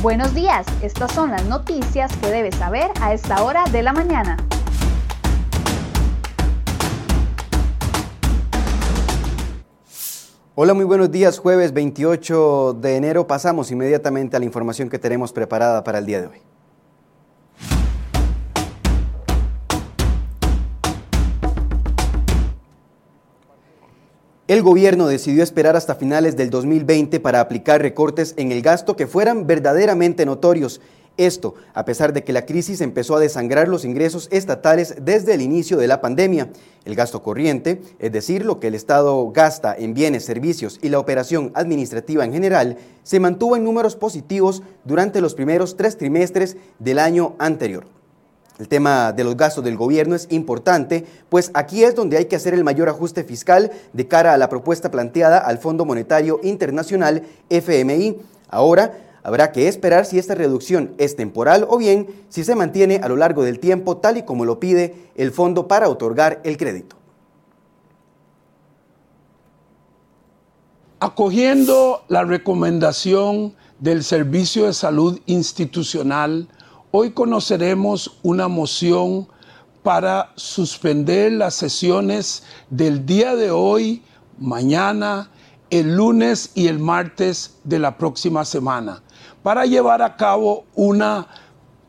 Buenos días, estas son las noticias que debes saber a esta hora de la mañana. Hola, muy buenos días. Jueves 28 de enero pasamos inmediatamente a la información que tenemos preparada para el día de hoy. El gobierno decidió esperar hasta finales del 2020 para aplicar recortes en el gasto que fueran verdaderamente notorios. Esto, a pesar de que la crisis empezó a desangrar los ingresos estatales desde el inicio de la pandemia. El gasto corriente, es decir, lo que el Estado gasta en bienes, servicios y la operación administrativa en general, se mantuvo en números positivos durante los primeros tres trimestres del año anterior. El tema de los gastos del gobierno es importante, pues aquí es donde hay que hacer el mayor ajuste fiscal de cara a la propuesta planteada al Fondo Monetario Internacional FMI. Ahora habrá que esperar si esta reducción es temporal o bien si se mantiene a lo largo del tiempo tal y como lo pide el fondo para otorgar el crédito. Acogiendo la recomendación del Servicio de Salud Institucional, Hoy conoceremos una moción para suspender las sesiones del día de hoy, mañana, el lunes y el martes de la próxima semana, para llevar a cabo una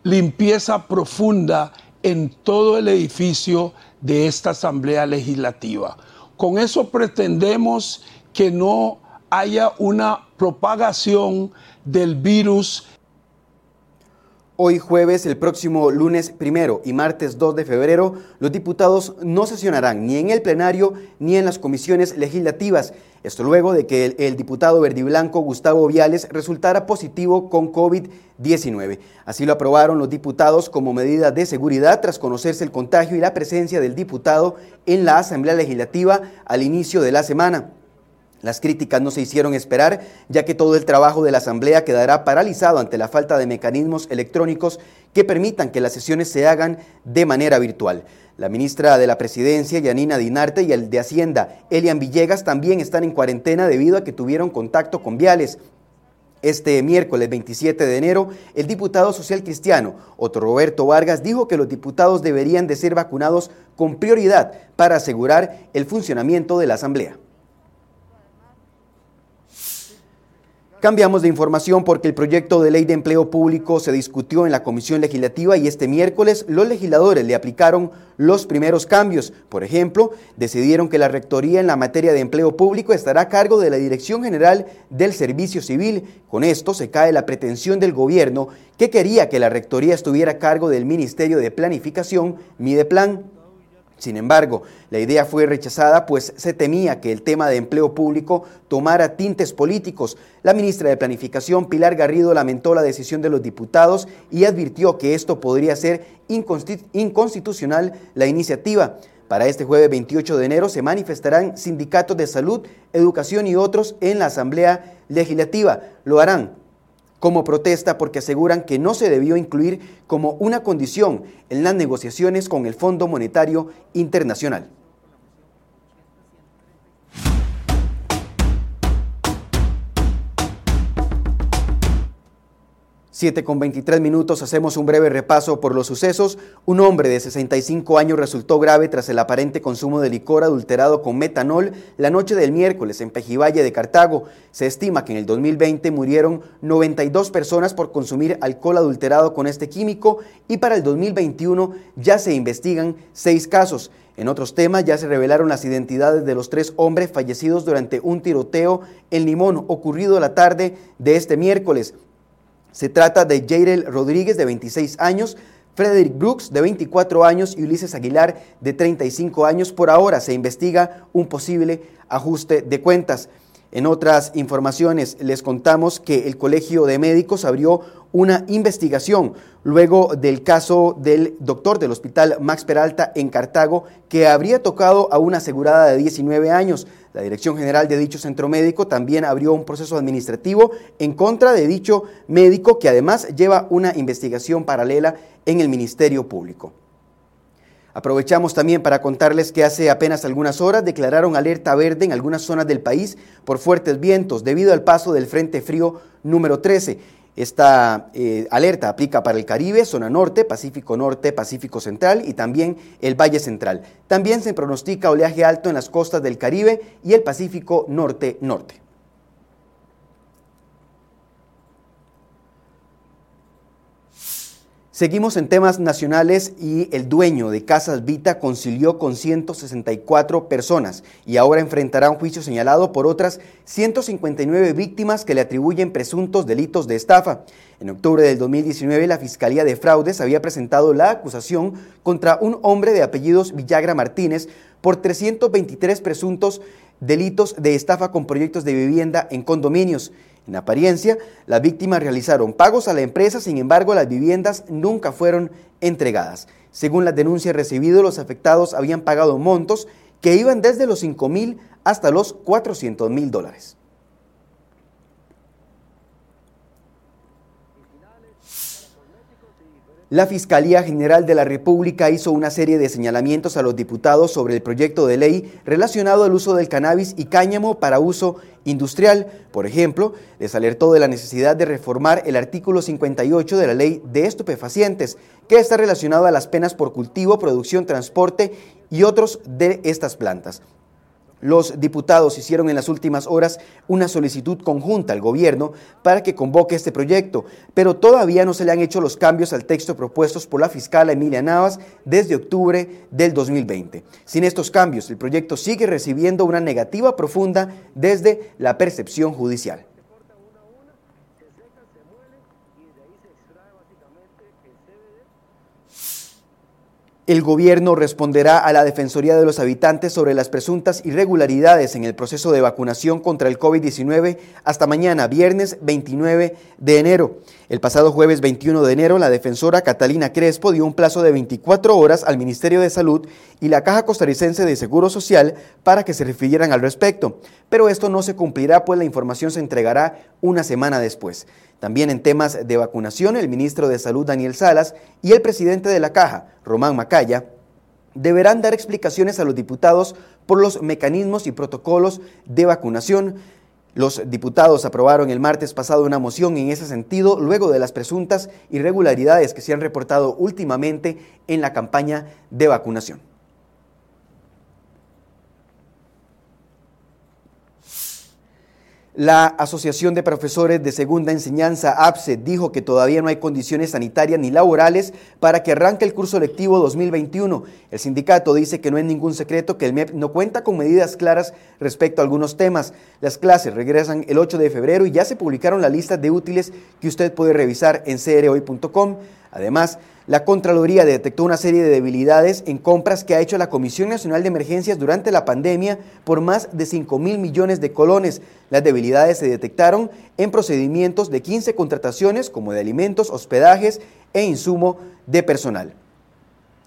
limpieza profunda en todo el edificio de esta Asamblea Legislativa. Con eso pretendemos que no haya una propagación del virus Hoy jueves, el próximo lunes primero y martes 2 de febrero, los diputados no sesionarán ni en el plenario ni en las comisiones legislativas. Esto luego de que el, el diputado verdiblanco Gustavo Viales resultara positivo con COVID-19. Así lo aprobaron los diputados como medida de seguridad tras conocerse el contagio y la presencia del diputado en la Asamblea Legislativa al inicio de la semana. Las críticas no se hicieron esperar, ya que todo el trabajo de la Asamblea quedará paralizado ante la falta de mecanismos electrónicos que permitan que las sesiones se hagan de manera virtual. La ministra de la Presidencia, Yanina Dinarte, y el de Hacienda, Elian Villegas, también están en cuarentena debido a que tuvieron contacto con Viales. Este miércoles 27 de enero, el diputado social cristiano Otto Roberto Vargas dijo que los diputados deberían de ser vacunados con prioridad para asegurar el funcionamiento de la Asamblea. Cambiamos de información porque el proyecto de ley de empleo público se discutió en la Comisión Legislativa y este miércoles los legisladores le aplicaron los primeros cambios. Por ejemplo, decidieron que la rectoría en la materia de empleo público estará a cargo de la Dirección General del Servicio Civil. Con esto se cae la pretensión del gobierno que quería que la rectoría estuviera a cargo del Ministerio de Planificación, Mideplan. Sin embargo, la idea fue rechazada pues se temía que el tema de empleo público tomara tintes políticos. La ministra de Planificación, Pilar Garrido, lamentó la decisión de los diputados y advirtió que esto podría ser inconstitucional la iniciativa. Para este jueves 28 de enero se manifestarán sindicatos de salud, educación y otros en la Asamblea Legislativa. Lo harán como protesta porque aseguran que no se debió incluir como una condición en las negociaciones con el Fondo Monetario Internacional. 7 con 23 minutos hacemos un breve repaso por los sucesos. Un hombre de 65 años resultó grave tras el aparente consumo de licor adulterado con metanol la noche del miércoles en Pejivalle de Cartago. Se estima que en el 2020 murieron 92 personas por consumir alcohol adulterado con este químico y para el 2021 ya se investigan seis casos. En otros temas ya se revelaron las identidades de los tres hombres fallecidos durante un tiroteo en Limón ocurrido la tarde de este miércoles. Se trata de Jairel Rodríguez, de 26 años, Frederick Brooks, de 24 años, y Ulises Aguilar, de 35 años. Por ahora se investiga un posible ajuste de cuentas. En otras informaciones les contamos que el Colegio de Médicos abrió una investigación luego del caso del doctor del Hospital Max Peralta en Cartago que habría tocado a una asegurada de 19 años. La Dirección General de dicho centro médico también abrió un proceso administrativo en contra de dicho médico que además lleva una investigación paralela en el Ministerio Público. Aprovechamos también para contarles que hace apenas algunas horas declararon alerta verde en algunas zonas del país por fuertes vientos debido al paso del Frente Frío número 13. Esta eh, alerta aplica para el Caribe, zona norte, Pacífico Norte, Pacífico Central y también el Valle Central. También se pronostica oleaje alto en las costas del Caribe y el Pacífico Norte-Norte. Seguimos en temas nacionales y el dueño de Casas Vita concilió con 164 personas y ahora enfrentará un juicio señalado por otras 159 víctimas que le atribuyen presuntos delitos de estafa. En octubre del 2019 la Fiscalía de Fraudes había presentado la acusación contra un hombre de apellidos Villagra Martínez por 323 presuntos delitos de estafa con proyectos de vivienda en condominios. En apariencia, las víctimas realizaron pagos a la empresa, sin embargo, las viviendas nunca fueron entregadas. Según las denuncias recibidas, los afectados habían pagado montos que iban desde los 5 mil hasta los 400 mil dólares. La Fiscalía General de la República hizo una serie de señalamientos a los diputados sobre el proyecto de ley relacionado al uso del cannabis y cáñamo para uso industrial. Por ejemplo, les alertó de la necesidad de reformar el artículo 58 de la ley de estupefacientes, que está relacionado a las penas por cultivo, producción, transporte y otros de estas plantas. Los diputados hicieron en las últimas horas una solicitud conjunta al gobierno para que convoque este proyecto, pero todavía no se le han hecho los cambios al texto propuestos por la fiscal Emilia Navas desde octubre del 2020. Sin estos cambios, el proyecto sigue recibiendo una negativa profunda desde la percepción judicial. El gobierno responderá a la Defensoría de los Habitantes sobre las presuntas irregularidades en el proceso de vacunación contra el COVID-19 hasta mañana, viernes 29 de enero. El pasado jueves 21 de enero, la defensora Catalina Crespo dio un plazo de 24 horas al Ministerio de Salud y la Caja Costarricense de Seguro Social para que se refirieran al respecto. Pero esto no se cumplirá, pues la información se entregará una semana después. También en temas de vacunación, el ministro de Salud Daniel Salas y el presidente de la Caja, Román Macaya, deberán dar explicaciones a los diputados por los mecanismos y protocolos de vacunación. Los diputados aprobaron el martes pasado una moción en ese sentido luego de las presuntas irregularidades que se han reportado últimamente en la campaña de vacunación. La Asociación de Profesores de Segunda Enseñanza, APSE, dijo que todavía no hay condiciones sanitarias ni laborales para que arranque el curso lectivo 2021. El sindicato dice que no es ningún secreto que el MEP no cuenta con medidas claras respecto a algunos temas. Las clases regresan el 8 de febrero y ya se publicaron las listas de útiles que usted puede revisar en crhoy.com. Además, la Contraloría detectó una serie de debilidades en compras que ha hecho la Comisión Nacional de Emergencias durante la pandemia por más de 5 mil millones de colones. Las debilidades se detectaron en procedimientos de 15 contrataciones como de alimentos, hospedajes e insumo de personal.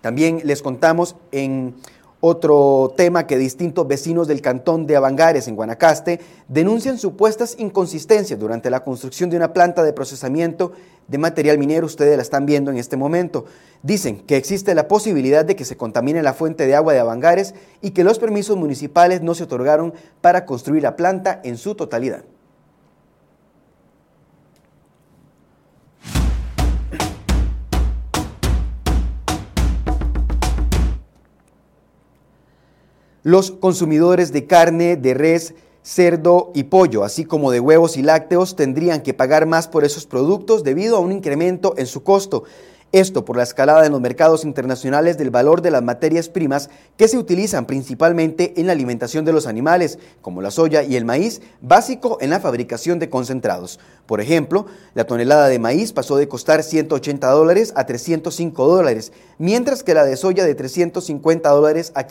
También les contamos en otro tema que distintos vecinos del cantón de Avangares, en Guanacaste, denuncian supuestas inconsistencias durante la construcción de una planta de procesamiento de material minero. Ustedes la están viendo en este momento. Dicen que existe la posibilidad de que se contamine la fuente de agua de Avangares y que los permisos municipales no se otorgaron para construir la planta en su totalidad. Los consumidores de carne, de res, cerdo y pollo, así como de huevos y lácteos, tendrían que pagar más por esos productos debido a un incremento en su costo. Esto por la escalada en los mercados internacionales del valor de las materias primas que se utilizan principalmente en la alimentación de los animales, como la soya y el maíz, básico en la fabricación de concentrados. Por ejemplo, la tonelada de maíz pasó de costar 180 dólares a 305 dólares, mientras que la de soya de 350 dólares a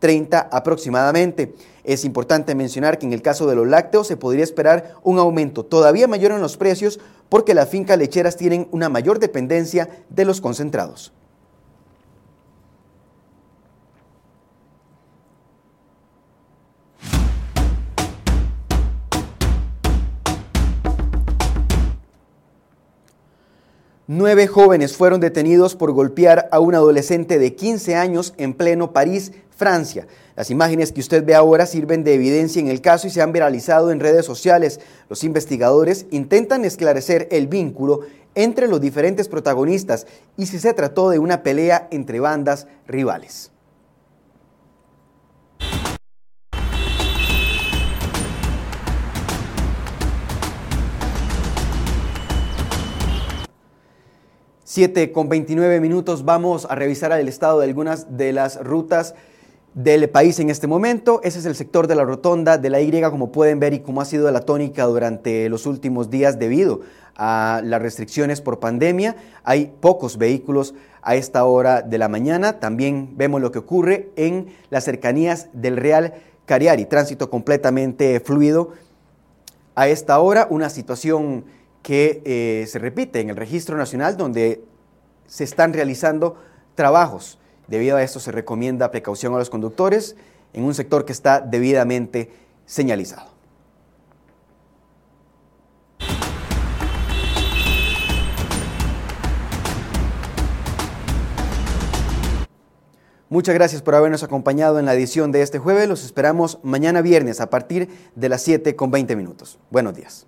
530 aproximadamente. Es importante mencionar que en el caso de los lácteos se podría esperar un aumento todavía mayor en los precios porque las fincas lecheras tienen una mayor dependencia de los concentrados. Nueve jóvenes fueron detenidos por golpear a un adolescente de 15 años en pleno París, Francia. Las imágenes que usted ve ahora sirven de evidencia en el caso y se han viralizado en redes sociales. Los investigadores intentan esclarecer el vínculo entre los diferentes protagonistas y si se trató de una pelea entre bandas rivales. Siete con 29 minutos vamos a revisar el estado de algunas de las rutas del país en este momento. Ese es el sector de la rotonda de la Y, como pueden ver, y como ha sido la tónica durante los últimos días debido a las restricciones por pandemia. Hay pocos vehículos a esta hora de la mañana. También vemos lo que ocurre en las cercanías del Real Cariari, tránsito completamente fluido. A esta hora, una situación que eh, se repite en el registro nacional donde se están realizando trabajos. Debido a esto se recomienda precaución a los conductores en un sector que está debidamente señalizado. Muchas gracias por habernos acompañado en la edición de este jueves. Los esperamos mañana viernes a partir de las 7 con 20 minutos. Buenos días.